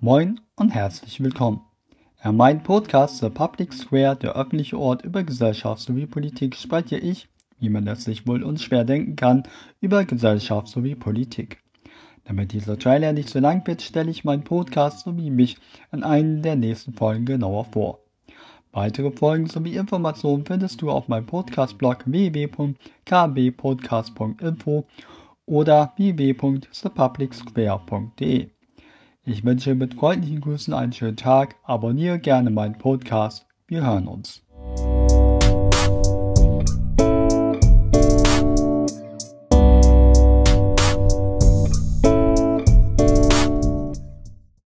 Moin und herzlich willkommen. In meinem Podcast The Public Square, der öffentliche Ort über Gesellschaft sowie Politik, spreche ich, wie man es sich wohl unschwer denken kann, über Gesellschaft sowie Politik. Damit dieser Trailer nicht so lang wird, stelle ich meinen Podcast sowie mich in einer der nächsten Folgen genauer vor. Weitere Folgen sowie Informationen findest du auf meinem Podcast-Blog www.kbpodcast.info oder www.thepublicsquare.de. Ich wünsche mit freundlichen Grüßen einen schönen Tag, abonniere gerne meinen Podcast. Wir hören uns.